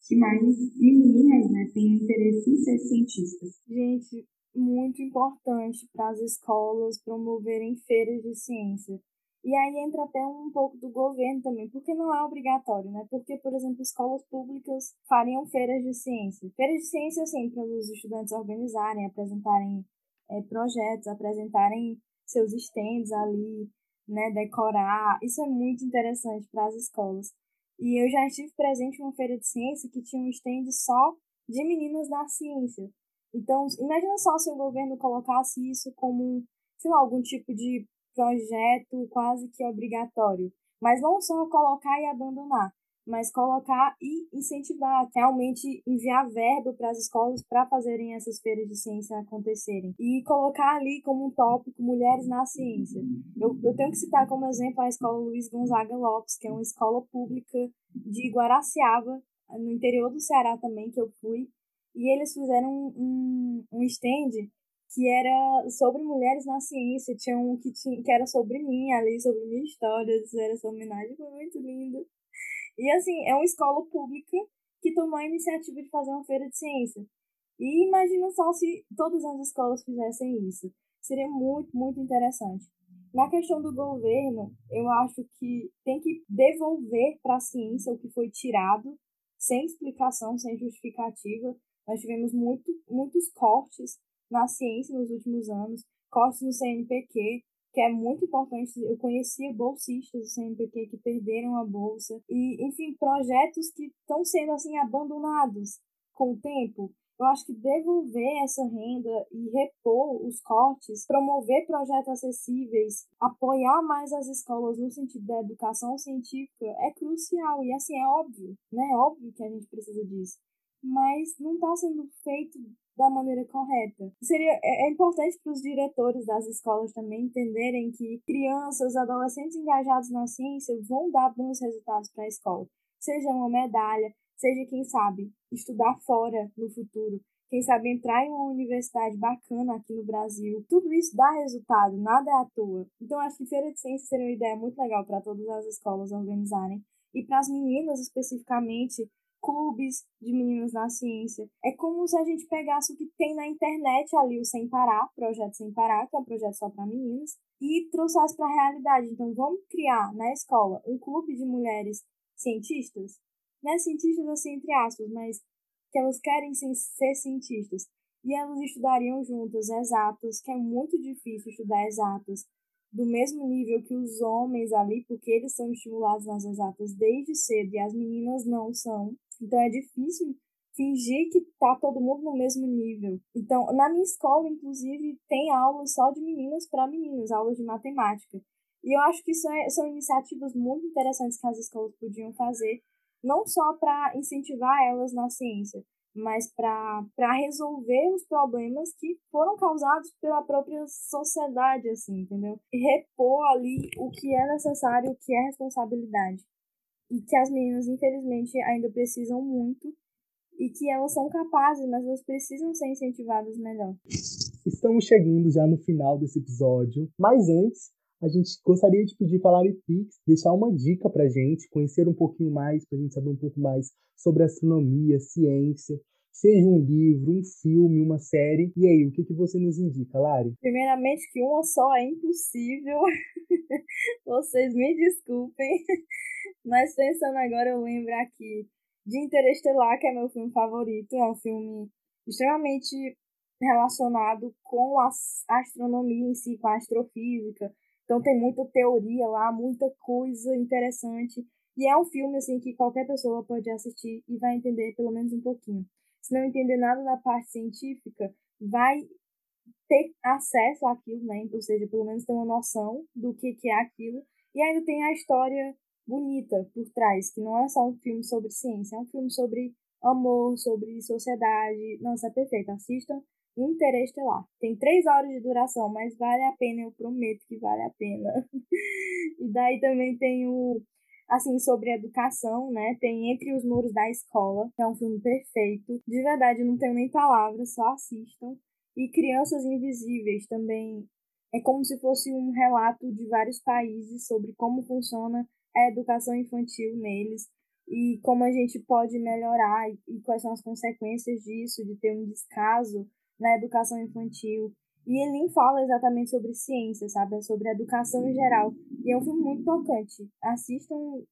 que mais meninas né, tenham interesse em ser cientistas. Gente, muito importante para as escolas promoverem feiras de ciência. E aí entra até um pouco do governo também, porque não é obrigatório, né? Porque, por exemplo, escolas públicas fariam feiras de ciência. Feiras de ciência, assim, para os estudantes organizarem, apresentarem é, projetos, apresentarem seus stands ali, né? Decorar. Isso é muito interessante para as escolas. E eu já estive presente em uma feira de ciência que tinha um stand só de meninas da ciência. Então, imagina só se o governo colocasse isso como, sei lá, algum tipo de projeto quase que obrigatório. Mas não só colocar e abandonar, mas colocar e incentivar, realmente enviar verba para as escolas para fazerem essas feiras de ciência acontecerem. E colocar ali como um tópico mulheres na ciência. Eu, eu tenho que citar como exemplo a escola Luiz Gonzaga Lopes, que é uma escola pública de Guaraciaba, no interior do Ceará também, que eu fui. E eles fizeram um, um, um stand que era sobre mulheres na ciência. Tinha um que, tinha, que era sobre mim ali, sobre minha história. Era essa homenagem, foi muito lindo. E assim, é uma escola pública que tomou a iniciativa de fazer uma feira de ciência. E imagina só se todas as escolas fizessem isso. Seria muito, muito interessante. Na questão do governo, eu acho que tem que devolver para a ciência o que foi tirado, sem explicação, sem justificativa. Nós tivemos muito, muitos cortes na ciência nos últimos anos, cortes no CNPq, que é muito importante. Eu conhecia bolsistas do CNPq que perderam a bolsa e, enfim, projetos que estão sendo assim abandonados com o tempo. Eu acho que devolver essa renda e repor os cortes, promover projetos acessíveis, apoiar mais as escolas no sentido da educação científica é crucial. E assim, é óbvio, né? É óbvio que a gente precisa disso. Mas não está sendo feito da maneira correta. Seria é, é importante para os diretores das escolas também entenderem que crianças, adolescentes engajados na ciência vão dar bons resultados para a escola. Seja uma medalha, seja quem sabe estudar fora no futuro, quem sabe entrar em uma universidade bacana aqui no Brasil. Tudo isso dá resultado, nada é à toa. Então acho que feira de ciência seria uma ideia muito legal para todas as escolas organizarem e para as meninas especificamente clubes de meninas na ciência. É como se a gente pegasse o que tem na internet ali, o Sem Parar, projeto Sem Parar, que é um projeto só para meninas, e trouxesse para a realidade. Então, vamos criar na escola um clube de mulheres cientistas, né? Cientistas assim, entre aspas, mas que elas querem ser cientistas. E elas estudariam juntas exatas, que é muito difícil estudar exatas do mesmo nível que os homens ali, porque eles são estimulados nas exatas desde cedo e as meninas não são. Então é difícil fingir que tá todo mundo no mesmo nível. Então, na minha escola, inclusive, tem aulas só de meninas para meninos, aulas de matemática. E eu acho que isso é, são iniciativas muito interessantes que as escolas podiam fazer, não só para incentivar elas na ciência, mas para resolver os problemas que foram causados pela própria sociedade, assim, entendeu? Repor ali o que é necessário, o que é responsabilidade e que as meninas, infelizmente, ainda precisam muito e que elas são capazes, mas elas precisam ser incentivadas melhor. Estamos chegando já no final desse episódio, mas antes a gente gostaria de pedir para a Larifix deixar uma dica para a gente, conhecer um pouquinho mais, para a gente saber um pouco mais sobre astronomia, ciência, seja um livro, um filme, uma série. E aí, o que, que você nos indica, Lari? Primeiramente, que uma só é impossível. Vocês me desculpem. Mas pensando agora, eu lembro aqui de Interestelar, que é meu filme favorito. É um filme extremamente relacionado com a astronomia em si, com a astrofísica. Então tem muita teoria lá, muita coisa interessante. E é um filme assim que qualquer pessoa pode assistir e vai entender pelo menos um pouquinho. Se não entender nada da parte científica, vai ter acesso àquilo, né? Ou seja, pelo menos ter uma noção do que, que é aquilo. E ainda tem a história bonita por trás, que não é só um filme sobre ciência, é um filme sobre amor, sobre sociedade. Nossa, é perfeito. Assistam Interestelar. Tem três horas de duração, mas vale a pena, eu prometo que vale a pena. e daí também tem o assim, sobre educação, né? Tem Entre os Muros da Escola, que é um filme perfeito. De verdade, não tenho nem palavras, só assistam. E Crianças Invisíveis também é como se fosse um relato de vários países sobre como funciona a educação infantil neles e como a gente pode melhorar e quais são as consequências disso, de ter um descaso na educação infantil. E ele nem fala exatamente sobre ciência, sabe? É sobre educação em geral. E é um filme muito tocante. Assistam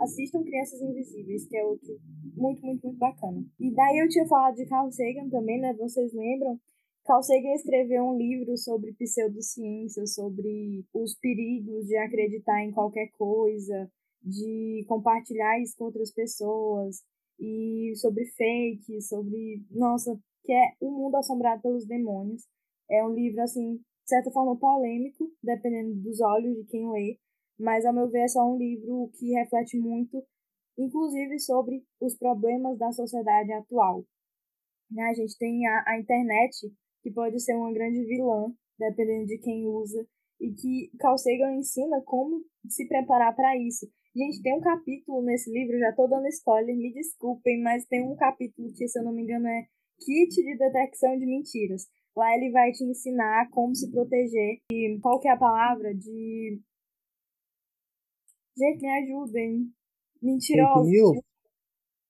assistam Crianças Invisíveis, que é outro muito, muito, muito bacana. E daí eu tinha falado de Carl Sagan também, né? Vocês lembram? Carl Sagan escreveu um livro sobre pseudociência, sobre os perigos de acreditar em qualquer coisa, de compartilhar isso com outras pessoas, e sobre fake, sobre. Nossa, que é O Mundo Assombrado pelos Demônios. É um livro, assim, de certa forma polêmico, dependendo dos olhos de quem lê, mas, ao meu ver, é só um livro que reflete muito, inclusive sobre os problemas da sociedade atual. Né, a gente tem a, a internet, que pode ser uma grande vilã, dependendo de quem usa, e que Carl Sagan ensina como se preparar para isso. Gente, tem um capítulo nesse livro, já tô dando spoiler, me desculpem, mas tem um capítulo que, se eu não me engano, é Kit de Detecção de Mentiras. Lá ele vai te ensinar como se proteger. E qual que é a palavra? De. Gente, me ajudem. Mentirosos. Fake news?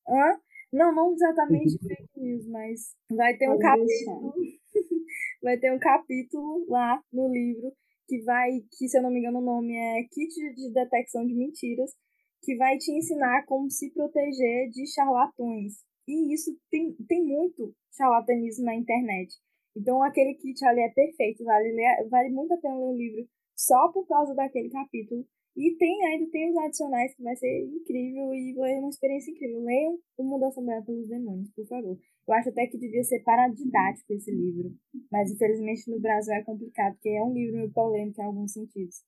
Hã? Não, não exatamente fake, fake news, mas vai ter um capítulo. vai ter um capítulo lá no livro que vai, que se eu não me engano o nome é Kit de Detecção de Mentiras, que vai te ensinar como se proteger de charlatões. E isso tem, tem muito charlatanismo na internet. Então aquele kit ali é perfeito, vale, ler, vale muito a pena ler o livro só por causa daquele capítulo. E tem ainda tem os adicionais que vai ser incrível e vai uma experiência incrível. Leiam O Mundo Assombrado pelos Demônios, por favor. Eu acho até que devia ser paradidático esse livro. Mas infelizmente no Brasil é complicado, porque é um livro meio polêmico em alguns sentidos.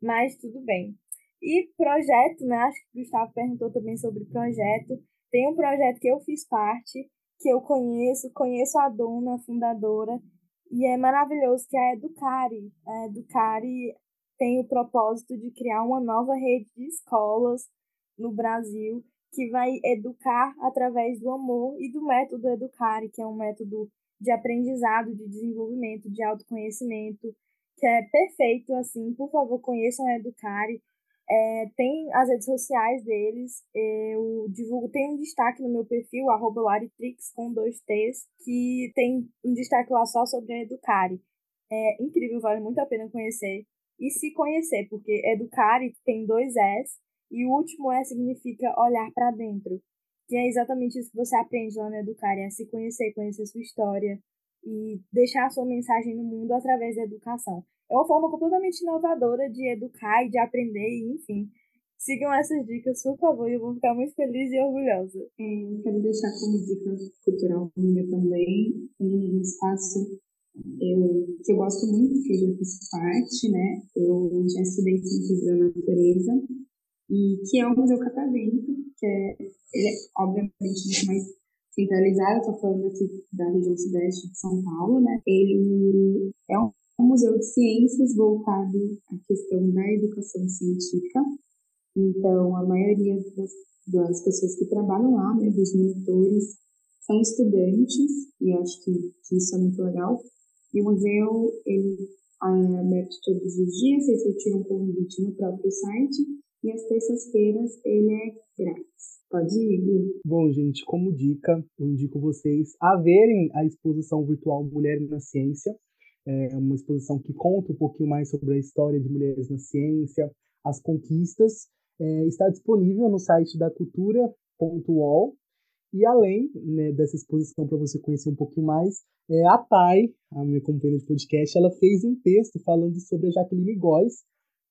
Mas tudo bem. E projeto, né? Acho que o Gustavo perguntou também sobre projeto. Tem um projeto que eu fiz parte, que eu conheço, conheço a dona, a fundadora, e é maravilhoso, que é a Educare. A Educare tem o propósito de criar uma nova rede de escolas no Brasil que vai educar através do amor e do método Educare, que é um método de aprendizado, de desenvolvimento, de autoconhecimento, que é perfeito, assim, por favor, conheçam a Educare, é, tem as redes sociais deles, eu divulgo, tem um destaque no meu perfil, arroba Laritrix com dois T's, que tem um destaque lá só sobre a Educare. É incrível, vale muito a pena conhecer. E se conhecer, porque Educare tem dois S, e o último E significa olhar para dentro. Que é exatamente isso que você aprende lá no Educare, é se conhecer, conhecer sua história e deixar a sua mensagem no mundo através da educação. É uma forma completamente inovadora de educar e de aprender, e, enfim. Sigam essas dicas, por favor, eu vou ficar muito feliz e orgulhosa. É, quero deixar como dica cultural minha também um espaço eu, que eu gosto muito, que eu já fiz parte, né? Eu já estudei ciências da natureza, e que é o Museu Catavento, que é, ele é obviamente muito mais centralizado, estou falando aqui da região sudeste de São Paulo, né? Ele é um um museu de ciências voltado à questão da educação científica. Então, a maioria das, das pessoas que trabalham lá, né, dos monitores, são estudantes, e acho que, que isso é muito legal. E o museu, ele é aberto todos os dias, vocês retiram um convite no próprio site, e às terças-feiras ele é grátis. Pode ir, Bom, gente, como dica, eu indico vocês a verem a exposição virtual Mulher na Ciência, é uma exposição que conta um pouquinho mais sobre a história de mulheres na ciência, as conquistas. É, está disponível no site da cultura.ol E além né, dessa exposição para você conhecer um pouquinho mais, é, a Thay, a minha companheira de podcast, ela fez um texto falando sobre a Jacqueline Góes,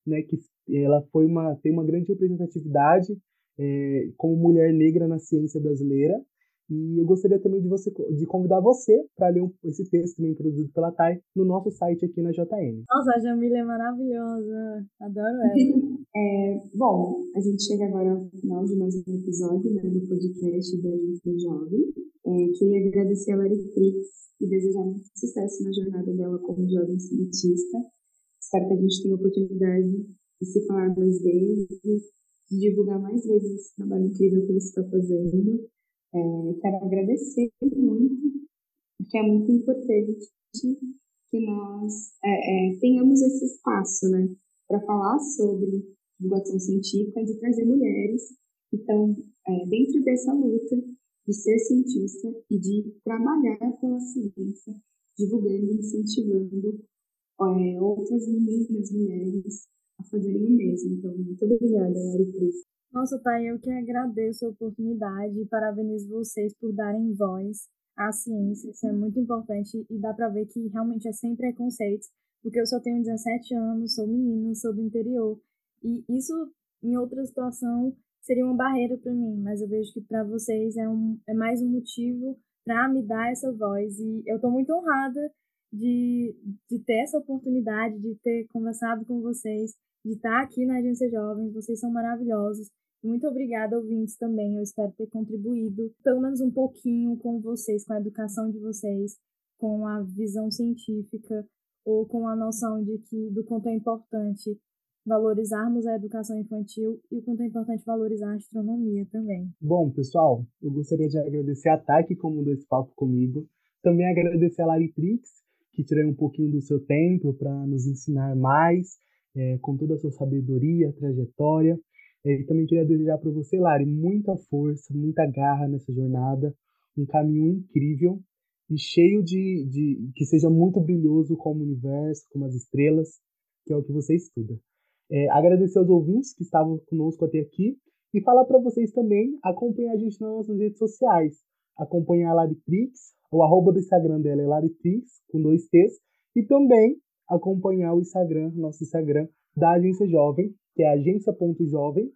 né, que ela foi uma, tem uma grande representatividade é, como mulher negra na ciência brasileira. E eu gostaria também de, você, de convidar você para ler um, esse texto também produzido pela Thay no nosso site aqui na JN. Nossa, a Jamila é maravilhosa. Adoro ela. é, bom, a gente chega agora ao final de mais um episódio né, do podcast da Gente Jovem. É, queria agradecer a Laritrix e desejar muito sucesso na jornada dela como jovem cientista. Espero que a gente tenha a oportunidade de se falar mais vezes, de divulgar mais vezes esse trabalho incrível que ele está fazendo é, quero agradecer muito, porque é muito importante que nós é, é, tenhamos esse espaço, né, para falar sobre divulgação científica, de trazer mulheres que estão é, dentro dessa luta de ser cientista e de trabalhar pela ciência, divulgando e incentivando é, outras meninas, mulheres a fazerem o mesmo. Então, muito obrigada, Lari, isso. Nossa, Thay, eu que agradeço a oportunidade e parabenizo vocês por darem voz à ciência. Isso é muito importante e dá para ver que realmente é sem preconceitos, porque eu só tenho 17 anos, sou menina, sou do interior. E isso, em outra situação, seria uma barreira para mim, mas eu vejo que para vocês é, um, é mais um motivo para me dar essa voz. E eu estou muito honrada de, de ter essa oportunidade, de ter conversado com vocês, de estar aqui na Agência Jovens. Vocês são maravilhosos. Muito obrigada, ouvintes, também. Eu espero ter contribuído, pelo menos um pouquinho, com vocês, com a educação de vocês, com a visão científica ou com a noção de que do quanto é importante valorizarmos a educação infantil e o quanto é importante valorizar a astronomia também. Bom, pessoal, eu gostaria de agradecer a Thay que comandou esse papo comigo. Também agradecer a Laritrix, que tirou um pouquinho do seu tempo para nos ensinar mais, é, com toda a sua sabedoria, trajetória. E também queria desejar para você, Lari, muita força, muita garra nessa jornada, um caminho incrível e cheio de, de que seja muito brilhoso como o universo, como as estrelas, que é o que você estuda. É, agradecer aos ouvintes que estavam conosco até aqui e falar para vocês também acompanhar a gente nas nossas redes sociais. Acompanhar a Laritrix, o arroba do Instagram dela é Laritrix, com dois T's, e também acompanhar o Instagram, nosso Instagram da Agência Jovem, que é agência.jovem,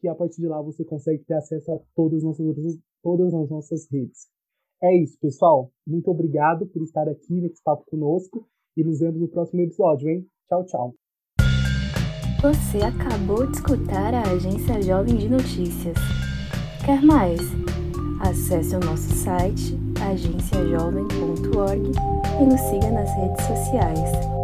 que a partir de lá você consegue ter acesso a todas as nossas, todas as nossas redes. É isso, pessoal. Muito obrigado por estar aqui nesse papo conosco e nos vemos no próximo episódio, hein? Tchau, tchau. Você acabou de escutar a Agência Jovem de Notícias. Quer mais? Acesse o nosso site agenciajovem.org e nos siga nas redes sociais.